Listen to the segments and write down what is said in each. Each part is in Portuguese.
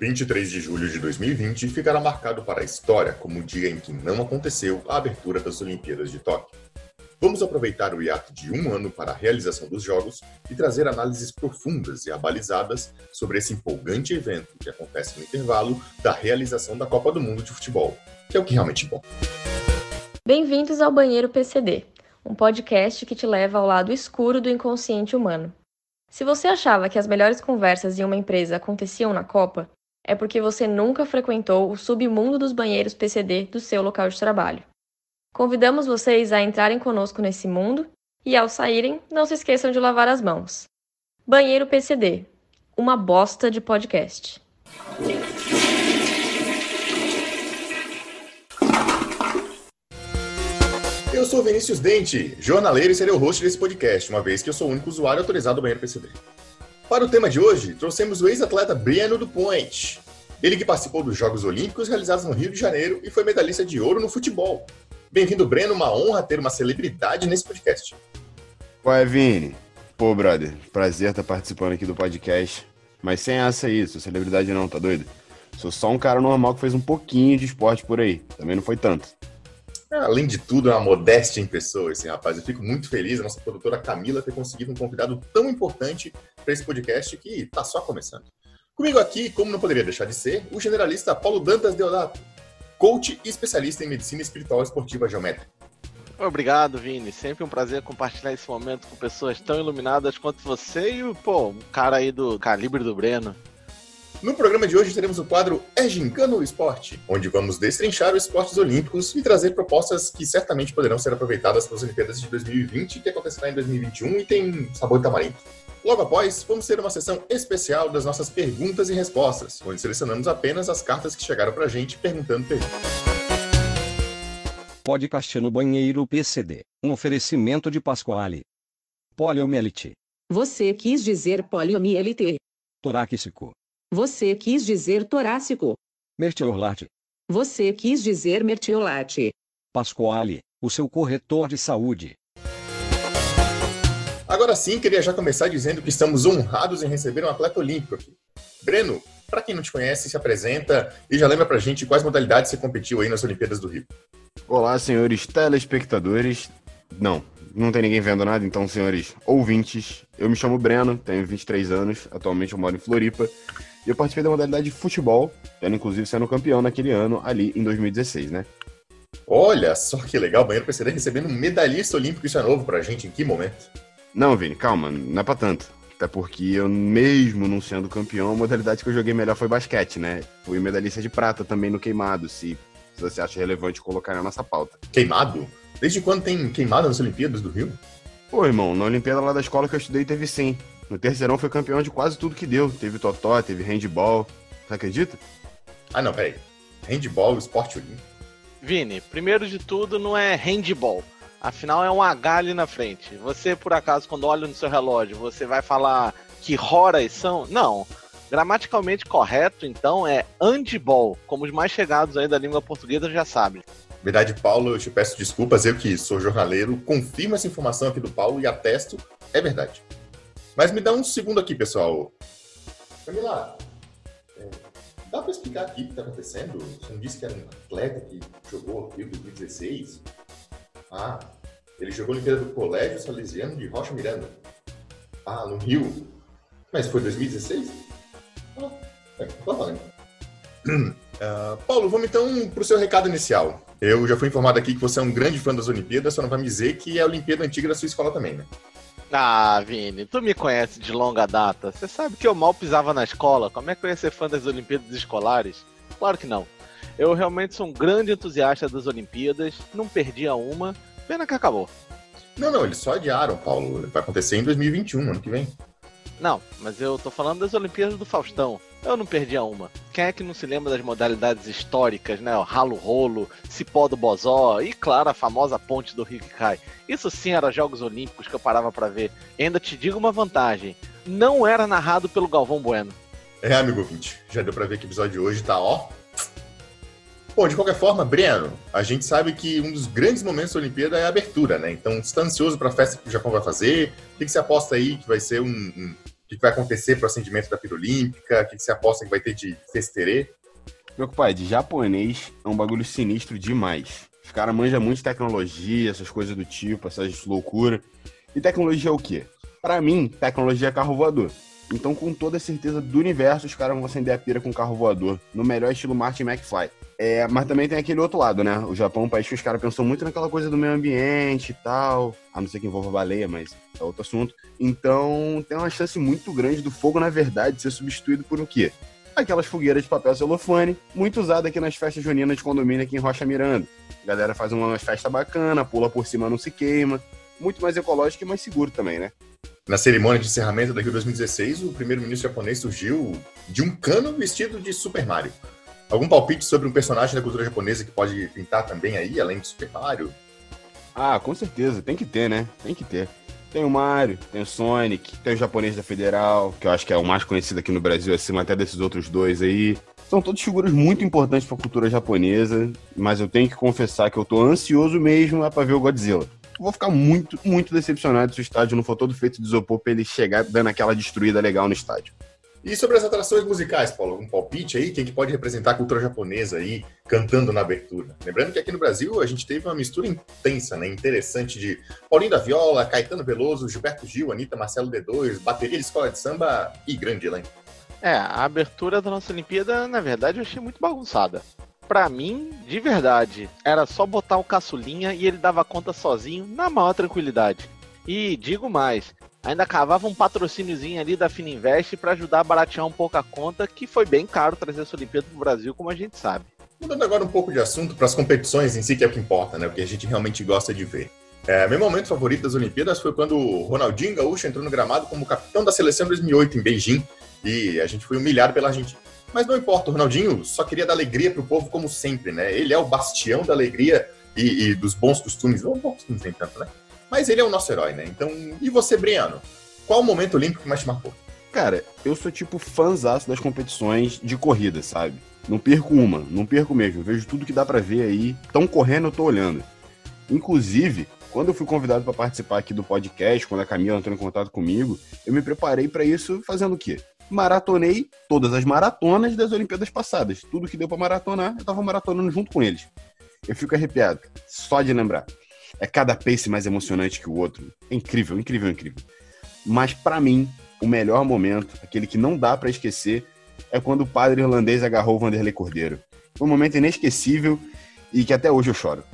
23 de julho de 2020 ficará marcado para a história como o dia em que não aconteceu a abertura das Olimpíadas de Tóquio. Vamos aproveitar o hiato de um ano para a realização dos Jogos e trazer análises profundas e abalizadas sobre esse empolgante evento que acontece no intervalo da realização da Copa do Mundo de Futebol, que é o que realmente importa. Bem-vindos ao Banheiro PCD, um podcast que te leva ao lado escuro do inconsciente humano. Se você achava que as melhores conversas em uma empresa aconteciam na Copa, é porque você nunca frequentou o submundo dos banheiros PCD do seu local de trabalho. Convidamos vocês a entrarem conosco nesse mundo e, ao saírem, não se esqueçam de lavar as mãos. Banheiro PCD uma bosta de podcast. Eu sou Vinícius Dente, jornaleiro e serei o host desse podcast, uma vez que eu sou o único usuário autorizado do banheiro PCD. Para o tema de hoje, trouxemos o ex-atleta Briano do Point. Ele que participou dos Jogos Olímpicos realizados no Rio de Janeiro e foi medalhista de ouro no futebol. Bem-vindo, Breno. Uma honra ter uma celebridade nesse podcast. Ué, Vini. Pô, brother, prazer estar participando aqui do podcast. Mas sem essa aí, sou celebridade não, tá doido? Sou só um cara normal que fez um pouquinho de esporte por aí. Também não foi tanto. Além de tudo, é uma modéstia em pessoa esse rapaz. Eu fico muito feliz a nossa produtora Camila ter conseguido um convidado tão importante para esse podcast que está só começando. Comigo aqui, como não poderia deixar de ser, o generalista Paulo Dantas Deodato, coach e especialista em medicina espiritual esportiva geométrica. Obrigado, Vini. Sempre um prazer compartilhar esse momento com pessoas tão iluminadas quanto você e o, pô, um cara aí do calibre do Breno. No programa de hoje teremos o quadro É Gincana ou Esporte, onde vamos destrinchar os esportes olímpicos e trazer propostas que certamente poderão ser aproveitadas para as Olimpíadas de 2020, que acontecerá em 2021 e tem sabor tamarindo. Logo após, vamos ter uma sessão especial das nossas perguntas e respostas, onde selecionamos apenas as cartas que chegaram para a gente perguntando perguntas. Podcast no banheiro PCD, um oferecimento de Pasquale. Poliomielite. Você quis dizer poliomielite. Torácico. Você quis dizer torácico. Mertiolate. Você quis dizer mertiolate. Pasquale, o seu corretor de saúde. Agora sim, queria já começar dizendo que estamos honrados em receber um atleta olímpico aqui. Breno, para quem não te conhece, se apresenta e já lembra pra gente quais modalidades você competiu aí nas Olimpíadas do Rio. Olá, senhores telespectadores. Não, não tem ninguém vendo nada, então, senhores ouvintes. Eu me chamo Breno, tenho 23 anos, atualmente eu moro em Floripa e eu participei da modalidade de futebol, tendo inclusive sendo campeão naquele ano, ali em 2016, né? Olha só que legal, o Banheiro PCD recebendo um medalhista olímpico, isso é novo pra gente, em que momento? Não, Vini, calma, não é pra tanto. Até porque eu, mesmo não sendo campeão, a modalidade que eu joguei melhor foi basquete, né? Fui medalhista de prata também no queimado, se, se você acha relevante colocar na nossa pauta. Queimado? Desde quando tem queimada nas Olimpíadas do Rio? Pô, irmão, na Olimpíada lá da escola que eu estudei teve sim. No terceirão foi campeão de quase tudo que deu. Teve totó, teve handball. Você acredita? Ah, não, peraí. Handball, esporte olímpico. Vini, primeiro de tudo, não é handball. Afinal, é um H ali na frente. Você, por acaso, quando olha no seu relógio, você vai falar que horas são? Não. Gramaticalmente correto, então, é handball, como os mais chegados aí da língua portuguesa já sabem. Verdade, Paulo, eu te peço desculpas, eu que sou jornaleiro, confirmo essa informação aqui do Paulo e atesto, é verdade. Mas me dá um segundo aqui, pessoal. Camila, é, dá para explicar aqui o que está acontecendo? Você não disse que era um atleta que jogou aqui em 2016? Ah, ele jogou no Olimpíada do Colégio Salesiano de Rocha Miranda. Ah, no Rio. Mas foi 2016? Ah, é, tá valendo. Uh, Paulo, vamos então para o seu recado inicial. Eu já fui informado aqui que você é um grande fã das Olimpíadas, só não vai me dizer que é a Olimpíada antiga da sua escola também, né? Ah, Vini, tu me conhece de longa data. Você sabe que eu mal pisava na escola. Como é que eu ia ser fã das Olimpíadas escolares? Claro que não. Eu realmente sou um grande entusiasta das Olimpíadas, não perdi a uma, pena que acabou. Não, não, eles só adiaram, Paulo. Vai acontecer em 2021, ano que vem. Não, mas eu tô falando das Olimpíadas do Faustão. Eu não perdi a uma. Quem é que não se lembra das modalidades históricas, né? O ralo-rolo, cipó do bozó e, claro, a famosa ponte do rio que cai. Isso sim era Jogos Olímpicos que eu parava para ver. E ainda te digo uma vantagem: não era narrado pelo Galvão Bueno. É, amigo ouvinte, já deu pra ver que o episódio de hoje tá, ó. Bom, de qualquer forma, Breno, a gente sabe que um dos grandes momentos da Olimpíada é a abertura, né? Então, você tá ansioso pra festa que o Japão vai fazer? O que, você aposta aí que vai ser um, um que vai acontecer para o acendimento da pira olímpica? O que você aposta que vai ter de festerê? Meu pai, de japonês é um bagulho sinistro demais. Os caras manjam muito tecnologia, essas coisas do tipo, essas loucuras. E tecnologia é o quê? Pra mim, tecnologia é carro voador. Então, com toda certeza do universo, os caras vão acender a pira com carro voador. No melhor estilo Martin McFly. É, mas também tem aquele outro lado, né? O Japão é um país que os caras pensam muito naquela coisa do meio ambiente e tal. A não ser que envolva baleia, mas é outro assunto. Então, tem uma chance muito grande do fogo, na verdade, ser substituído por o quê? Aquelas fogueiras de papel celofane, muito usada aqui nas festas juninas de condomínio aqui em Rocha Miranda. A galera faz uma festa bacana, pula por cima, não se queima. Muito mais ecológico e mais seguro também, né? Na cerimônia de encerramento da Rio 2016, o primeiro-ministro japonês surgiu de um cano vestido de Super Mario. Algum palpite sobre um personagem da cultura japonesa que pode pintar também aí, além de Super Mario? Ah, com certeza, tem que ter, né? Tem que ter. Tem o Mario, tem o Sonic, tem o japonês da Federal, que eu acho que é o mais conhecido aqui no Brasil, acima até desses outros dois aí. São todas figuras muito importantes para a cultura japonesa, mas eu tenho que confessar que eu tô ansioso mesmo é para ver o Godzilla vou ficar muito, muito decepcionado se o estádio não for todo feito de isopor pra ele chegar dando aquela destruída legal no estádio. E sobre as atrações musicais, Paulo, um palpite aí? Quem que pode representar a cultura japonesa aí, cantando na abertura? Lembrando que aqui no Brasil a gente teve uma mistura intensa, né? Interessante de Paulinho da Viola, Caetano Veloso, Gilberto Gil, Anitta, Marcelo D2, bateria de escola de samba e grande elenco. É, a abertura da nossa Olimpíada, na verdade, eu achei muito bagunçada pra mim, de verdade, era só botar o caçulinha e ele dava conta sozinho, na maior tranquilidade. E digo mais, ainda cavava um patrocíniozinho ali da Fininvest para ajudar a baratear um pouco a conta, que foi bem caro trazer essa Olimpíada pro Brasil, como a gente sabe. Mudando agora um pouco de assunto para as competições em si, que é o que importa, né? O que a gente realmente gosta de ver. É, meu momento favorito das Olimpíadas foi quando o Ronaldinho Gaúcho entrou no gramado como capitão da seleção 2008 em Beijing e a gente foi humilhado pela Argentina. Mas não importa, o Ronaldinho só queria dar alegria pro povo como sempre, né? Ele é o bastião da alegria e, e dos bons costumes. Não bons costumes nem tanto, né? Mas ele é o nosso herói, né? Então, e você, Briano? Qual o momento olímpico que mais te marcou? Cara, eu sou tipo fãzaço das competições de corrida, sabe? Não perco uma, não perco mesmo. vejo tudo que dá para ver aí. Tão correndo, eu tô olhando. Inclusive, quando eu fui convidado para participar aqui do podcast, quando a Camila entrou em contato comigo, eu me preparei para isso fazendo o quê? Maratonei todas as maratonas das Olimpíadas passadas. Tudo que deu para maratonar, eu tava maratonando junto com eles. Eu fico arrepiado, só de lembrar. É cada pace mais emocionante que o outro. É incrível, incrível, incrível. Mas para mim, o melhor momento, aquele que não dá para esquecer, é quando o padre irlandês agarrou o Vanderlei Cordeiro. Foi um momento inesquecível e que até hoje eu choro.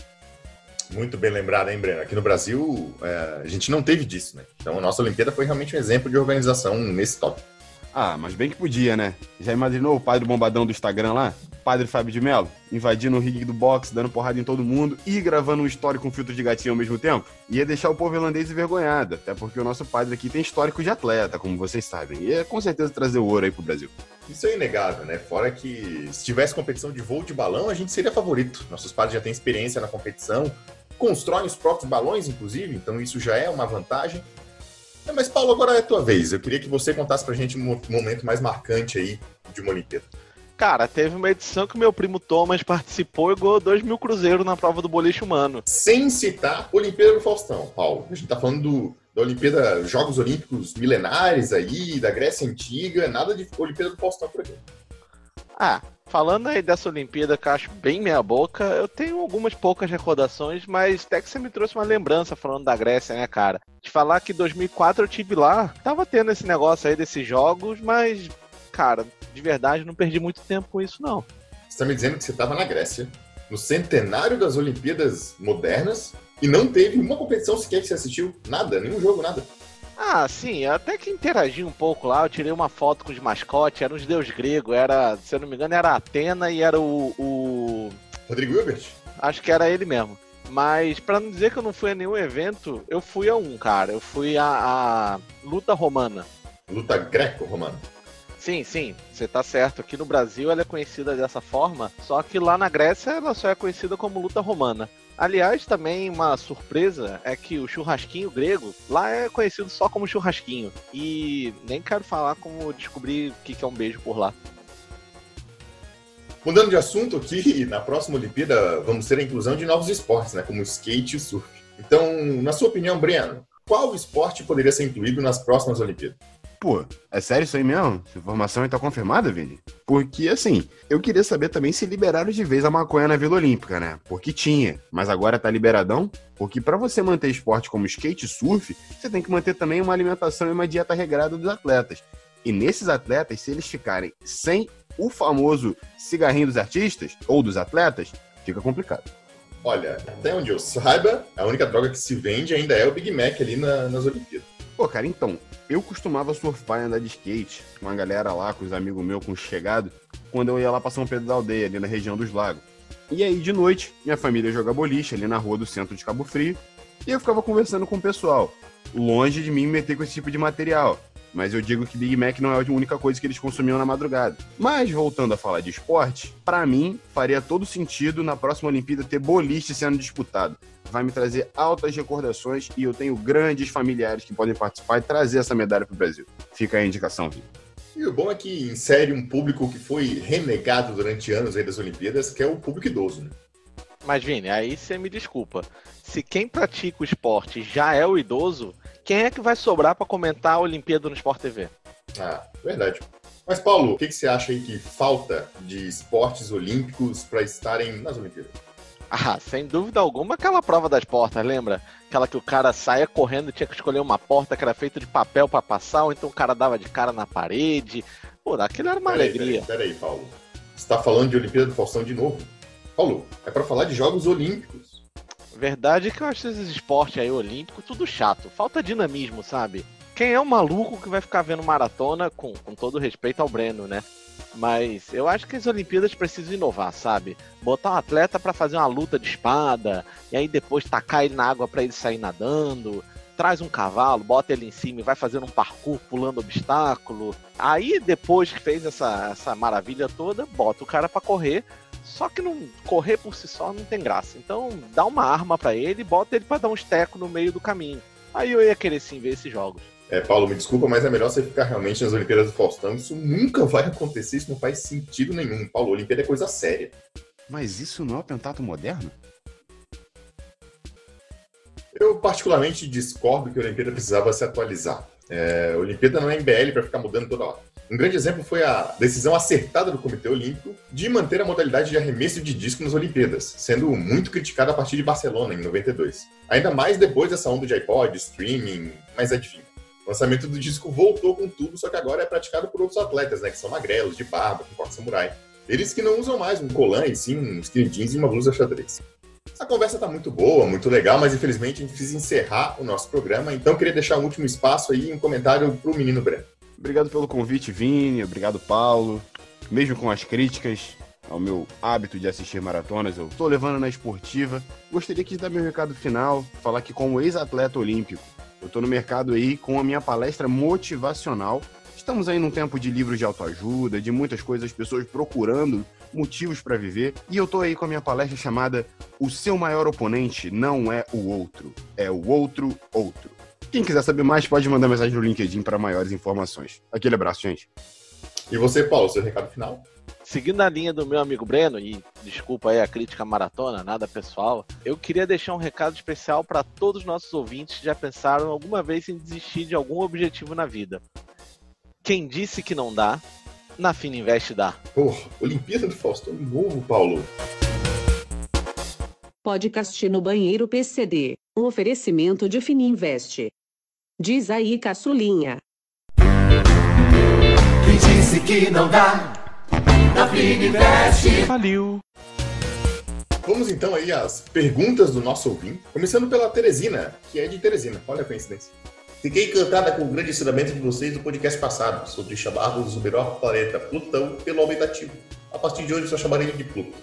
Muito bem lembrado, hein, Breno? Aqui no Brasil, é, a gente não teve disso, né? Então a nossa Olimpíada foi realmente um exemplo de organização nesse tópico. Ah, mas bem que podia, né? Já imaginou o padre bombadão do Instagram lá? Padre Fábio de Mello, invadindo o ringue do boxe, dando porrada em todo mundo e gravando um story com filtro de gatinho ao mesmo tempo? Ia deixar o povo irlandês envergonhado, até porque o nosso padre aqui tem histórico de atleta, como vocês sabem. E é com certeza trazer o ouro aí pro Brasil. Isso é inegável, né? Fora que se tivesse competição de voo de balão, a gente seria favorito. Nossos padres já têm experiência na competição, constroem os próprios balões, inclusive, então isso já é uma vantagem. É, mas, Paulo, agora é a tua vez. Eu queria que você contasse pra gente um momento mais marcante aí de uma Olimpíada. Cara, teve uma edição que meu primo Thomas participou e ganhou 2 mil cruzeiros na prova do boliche humano. Sem citar Olimpíada do Faustão, Paulo. A gente tá falando do, da Olimpíada, Jogos Olímpicos milenares aí, da Grécia Antiga, nada de Olimpíada do Faustão por aqui. Ah, falando aí dessa Olimpíada que eu acho bem meia boca, eu tenho algumas poucas recordações, mas até que você me trouxe uma lembrança falando da Grécia, né, cara? De falar que 2004 eu tive lá, tava tendo esse negócio aí desses jogos, mas, cara, de verdade não perdi muito tempo com isso, não. Você tá me dizendo que você tava na Grécia, no centenário das Olimpíadas modernas, e não teve uma competição sequer que você assistiu? Nada, nenhum jogo, nada. Ah, sim, até que interagi um pouco lá, eu tirei uma foto com os mascotes, eram os deuses gregos, era, se eu não me engano, era Atena e era o. o... Rodrigo Hilbert? Acho que era ele mesmo. Mas para não dizer que eu não fui a nenhum evento, eu fui a um, cara. Eu fui a, a luta romana. Luta greco-romana. Sim, sim, você tá certo. Aqui no Brasil ela é conhecida dessa forma, só que lá na Grécia ela só é conhecida como luta romana. Aliás, também uma surpresa é que o churrasquinho grego lá é conhecido só como churrasquinho. E nem quero falar como descobrir o que é um beijo por lá. Mudando de assunto aqui, na próxima Olimpíada vamos ter a inclusão de novos esportes, né, como skate e surf. Então, na sua opinião, Breno, qual esporte poderia ser incluído nas próximas Olimpíadas? Pô, é sério isso aí mesmo? Essa informação aí tá confirmada, Vini? Porque, assim, eu queria saber também se liberaram de vez a maconha na Vila Olímpica, né? Porque tinha, mas agora tá liberadão? Porque para você manter esporte como skate e surf, você tem que manter também uma alimentação e uma dieta regrada dos atletas. E nesses atletas, se eles ficarem sem o famoso cigarrinho dos artistas ou dos atletas, fica complicado. Olha, até onde eu saiba, a única droga que se vende ainda é o Big Mac ali na- nas Olimpíadas. Pô, cara, então, eu costumava surfar e andar de skate com a galera lá, com os amigos meus, com os chegados, quando eu ia lá pra São Pedro da Aldeia, ali na região dos lagos. E aí, de noite, minha família joga boliche ali na rua do centro de Cabo Frio, e eu ficava conversando com o pessoal. Longe de mim me meter com esse tipo de material. Mas eu digo que Big Mac não é a única coisa que eles consumiam na madrugada. Mas voltando a falar de esporte, pra mim faria todo sentido na próxima Olimpíada ter boliche sendo disputado. Vai me trazer altas recordações e eu tenho grandes familiares que podem participar e trazer essa medalha pro Brasil. Fica aí a indicação, Vitor. E o bom é que insere um público que foi renegado durante anos aí das Olimpíadas, que é o público idoso, né? Mas, Vini, aí você me desculpa. Se quem pratica o esporte já é o idoso, quem é que vai sobrar pra comentar a Olimpíada no Sport TV? Ah, verdade. Mas, Paulo, o que, que você acha aí que falta de esportes olímpicos para estarem nas Olimpíadas? Ah, sem dúvida alguma, aquela prova das portas, lembra? Aquela que o cara saía correndo e tinha que escolher uma porta que era feita de papel pra passar, ou então o cara dava de cara na parede. Pô, aquilo era uma Peraí, alegria. Peraí, peraí, Paulo. Você tá falando de Olimpíada do Faustão de novo? Paulo, é para falar de Jogos Olímpicos. Verdade é que eu acho esses esportes aí olímpicos tudo chato. Falta dinamismo, sabe? Quem é o maluco que vai ficar vendo maratona, com, com todo respeito ao Breno, né? Mas eu acho que as Olimpíadas precisam inovar, sabe? Botar um atleta pra fazer uma luta de espada, e aí depois tacar ele na água pra ele sair nadando. Traz um cavalo, bota ele em cima e vai fazendo um parkour pulando obstáculo. Aí depois que fez essa, essa maravilha toda, bota o cara pra correr. Só que não correr por si só não tem graça. Então dá uma arma pra ele e bota ele pra dar um esteco no meio do caminho. Aí eu ia querer sim ver esses jogos. É, Paulo, me desculpa, mas é melhor você ficar realmente nas Olimpíadas do Faustão. Isso nunca vai acontecer, isso não faz sentido nenhum. Paulo, Olimpíada é coisa séria. Mas isso não é o pentato moderno? Eu particularmente discordo que a Olimpíada precisava se atualizar. É, a Olimpíada não é MBL para ficar mudando toda hora. Um grande exemplo foi a decisão acertada do Comitê Olímpico de manter a modalidade de arremesso de disco nas Olimpíadas, sendo muito criticada a partir de Barcelona, em 92. Ainda mais depois dessa onda de iPod, streaming, mas adivinha. O lançamento do disco voltou com tudo, só que agora é praticado por outros atletas, né, que são magrelos, de barba, com corte samurai. Eles que não usam mais um colã e sim um skinny jeans e uma blusa xadrez. A conversa tá muito boa, muito legal, mas infelizmente a gente precisa encerrar o nosso programa, então queria deixar um último espaço aí, um comentário pro menino Breno. Obrigado pelo convite, Vini. Obrigado, Paulo. Mesmo com as críticas ao meu hábito de assistir maratonas, eu tô levando na esportiva. Gostaria de dar meu recado final, falar que como ex-atleta olímpico, eu tô no mercado aí com a minha palestra motivacional. Estamos aí num tempo de livros de autoajuda, de muitas coisas, pessoas procurando motivos para viver, e eu tô aí com a minha palestra chamada O seu maior oponente não é o outro, é o outro outro. Quem quiser saber mais, pode mandar mensagem no LinkedIn para maiores informações. Aquele abraço, gente. E você, Paulo, seu recado final? Seguindo a linha do meu amigo Breno, e desculpa aí a crítica maratona, nada pessoal, eu queria deixar um recado especial para todos os nossos ouvintes que já pensaram alguma vez em desistir de algum objetivo na vida. Quem disse que não dá, na Fina Invest dá. Porra, Olimpíada do Faustão de novo, Paulo. Podcast no banheiro PCD. Um oferecimento de Fininvest. Diz aí, caçulinha. Quem disse que não dá? Na Fininvest. Faliu! Vamos então aí às perguntas do nosso ouvinte, começando pela Teresina, que é de Teresina. Olha a coincidência. Fiquei encantada com o grande ensinamento de vocês do podcast passado, sobre chamarmos o melhor planeta, Plutão, pelo aumentativo. A partir de hoje só chamarei de Pluto.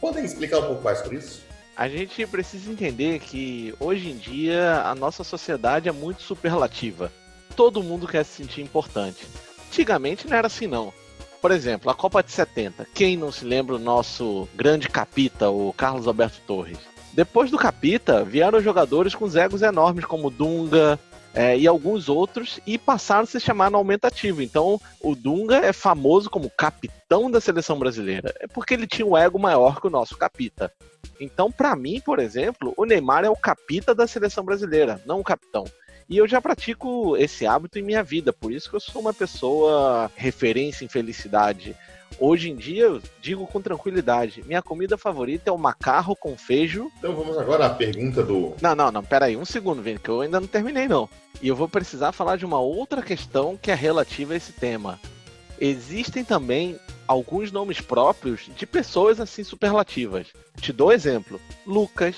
Podem explicar um pouco mais sobre isso? A gente precisa entender que hoje em dia a nossa sociedade é muito superlativa. Todo mundo quer se sentir importante. Antigamente não era assim não. Por exemplo, a Copa de 70. Quem não se lembra do nosso grande capita, o Carlos Alberto Torres? Depois do capita, vieram jogadores com egos enormes como Dunga é, e alguns outros e passaram a se chamar no aumentativo. Então, o Dunga é famoso como capitão da seleção brasileira. É porque ele tinha um ego maior que o nosso capita. Então, para mim, por exemplo, o Neymar é o capita da seleção brasileira, não o capitão. E eu já pratico esse hábito em minha vida, por isso que eu sou uma pessoa referência em felicidade. Hoje em dia, eu digo com tranquilidade, minha comida favorita é o macarro com feijo. Então vamos agora à pergunta do. Não, não, não, pera aí, um segundo, Vini, que eu ainda não terminei não. E eu vou precisar falar de uma outra questão que é relativa a esse tema. Existem também alguns nomes próprios de pessoas assim superlativas. Te dou exemplo: Lucas,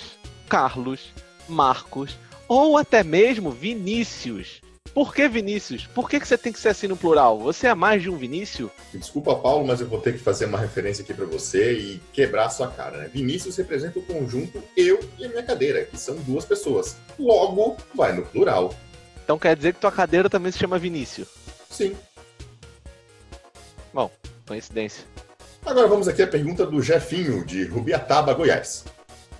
Carlos, Marcos ou até mesmo Vinícius. Por que Vinícius? Por que, que você tem que ser assim no plural? Você é mais de um Vinícius? Desculpa, Paulo, mas eu vou ter que fazer uma referência aqui para você e quebrar a sua cara, né? Vinícius representa o conjunto eu e a minha cadeira, que são duas pessoas. Logo, vai no plural. Então quer dizer que tua cadeira também se chama Vinícius? Sim. Bom, coincidência. Agora vamos aqui à pergunta do Jefinho, de Rubiataba, Goiás.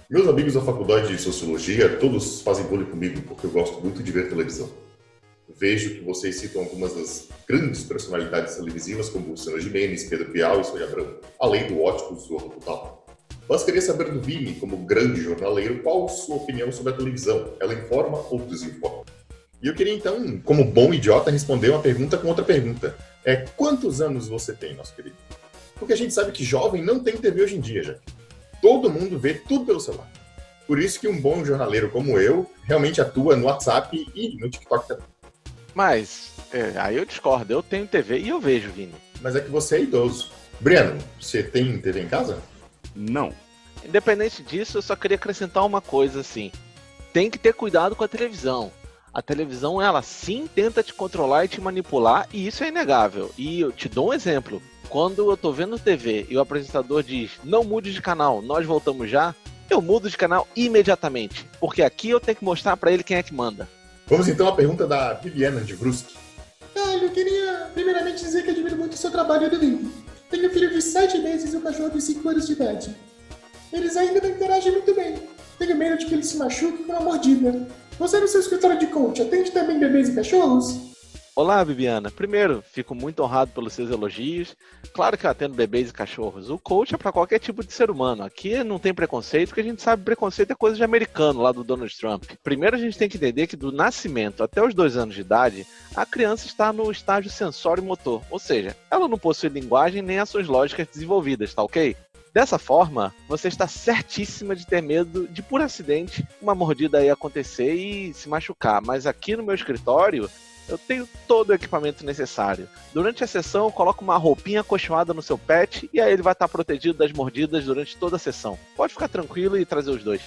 Meus amigos da faculdade de Sociologia, todos fazem bullying comigo, porque eu gosto muito de ver televisão. Vejo que vocês citam algumas das grandes personalidades televisivas, como Luciano Gimenez, Pedro Bial e Sônia Abrão, além do ótimo Zorro Total. Mas queria saber do Vini, como grande jornaleiro, qual sua opinião sobre a televisão? Ela informa ou desinforma? E eu queria então, como bom idiota, responder uma pergunta com outra pergunta. É quantos anos você tem, nosso querido? Porque a gente sabe que jovem não tem TV hoje em dia, já. Todo mundo vê tudo pelo celular. Por isso que um bom jornaleiro como eu realmente atua no WhatsApp e no TikTok também. Mas, é, aí eu discordo. Eu tenho TV e eu vejo, Vini. Mas é que você é idoso. Breno, você tem TV em casa? Não. Independente disso, eu só queria acrescentar uma coisa assim. Tem que ter cuidado com a televisão. A televisão, ela sim tenta te controlar e te manipular, e isso é inegável. E eu te dou um exemplo. Quando eu tô vendo TV e o apresentador diz, não mude de canal, nós voltamos já, eu mudo de canal imediatamente. Porque aqui eu tenho que mostrar para ele quem é que manda. Vamos então à pergunta da Viviana de Brusque. Ah, eu queria primeiramente dizer que admiro muito o seu trabalho, Domingo. Tenho um filho de 7 meses e um cachorro de 5 anos de idade. Eles ainda não interagem muito bem. Tenho medo de que eles se machuquem com uma mordida. Você no seu escritório de coach atende também bebês e cachorros? Olá, Bibiana. Primeiro, fico muito honrado pelos seus elogios. Claro que eu atendo bebês e cachorros. O coach é para qualquer tipo de ser humano. Aqui não tem preconceito, porque a gente sabe que preconceito é coisa de americano, lá do Donald Trump. Primeiro, a gente tem que entender que do nascimento até os dois anos de idade, a criança está no estágio sensório motor. Ou seja, ela não possui linguagem nem ações lógicas desenvolvidas, tá ok? Dessa forma, você está certíssima de ter medo de, por acidente, uma mordida aí acontecer e se machucar. Mas aqui no meu escritório, eu tenho todo o equipamento necessário. Durante a sessão, eu coloco uma roupinha acolchoada no seu pet e aí ele vai estar protegido das mordidas durante toda a sessão. Pode ficar tranquilo e trazer os dois.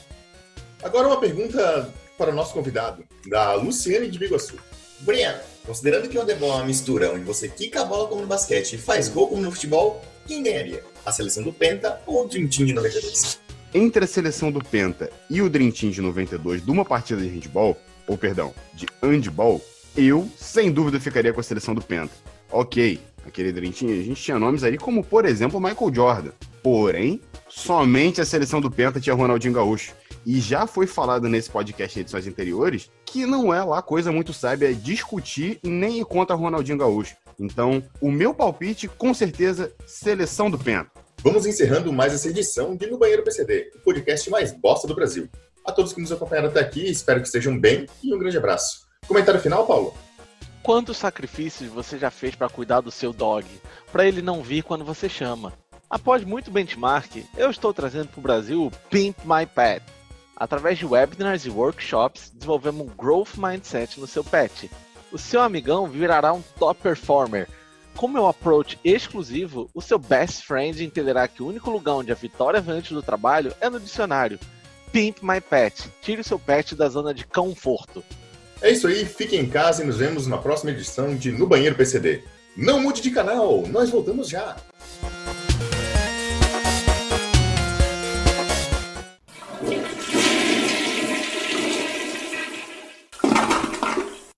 Agora uma pergunta para o nosso convidado, da Luciane de Biguaçu. Breno, considerando que o handebol é uma mistura onde você quica a bola como no basquete e faz gol como no futebol, quem ganharia? A seleção do Penta ou o Dream Team de 92? Entre a seleção do Penta e o Dream Team de 92 de uma partida de handball, ou perdão, de handball, eu, sem dúvida, ficaria com a seleção do Penta. Ok, aquele Team, a gente tinha nomes aí como, por exemplo, Michael Jordan. Porém, somente a seleção do Penta tinha Ronaldinho Gaúcho. E já foi falado nesse podcast em edições anteriores que não é lá coisa muito sábia discutir nem contra Ronaldinho Gaúcho. Então, o meu palpite, com certeza, seleção do Penta. Vamos encerrando mais essa edição de No Banheiro PCD, o podcast mais bosta do Brasil. A todos que nos acompanharam até aqui, espero que estejam bem e um grande abraço. Comentário final, Paulo? Quantos sacrifícios você já fez para cuidar do seu dog, para ele não vir quando você chama? Após muito benchmark, eu estou trazendo para o Brasil o Pimp My Pet. Através de webinars e workshops, desenvolvemos um growth mindset no seu pet. O seu amigão virará um top performer. Com meu approach exclusivo, o seu best friend entenderá que o único lugar onde a vitória vem antes do trabalho é no dicionário. Pimp My Pet. Tire o seu pet da zona de conforto. É isso aí, fique em casa e nos vemos na próxima edição de No Banheiro PCD. Não mude de canal, nós voltamos já!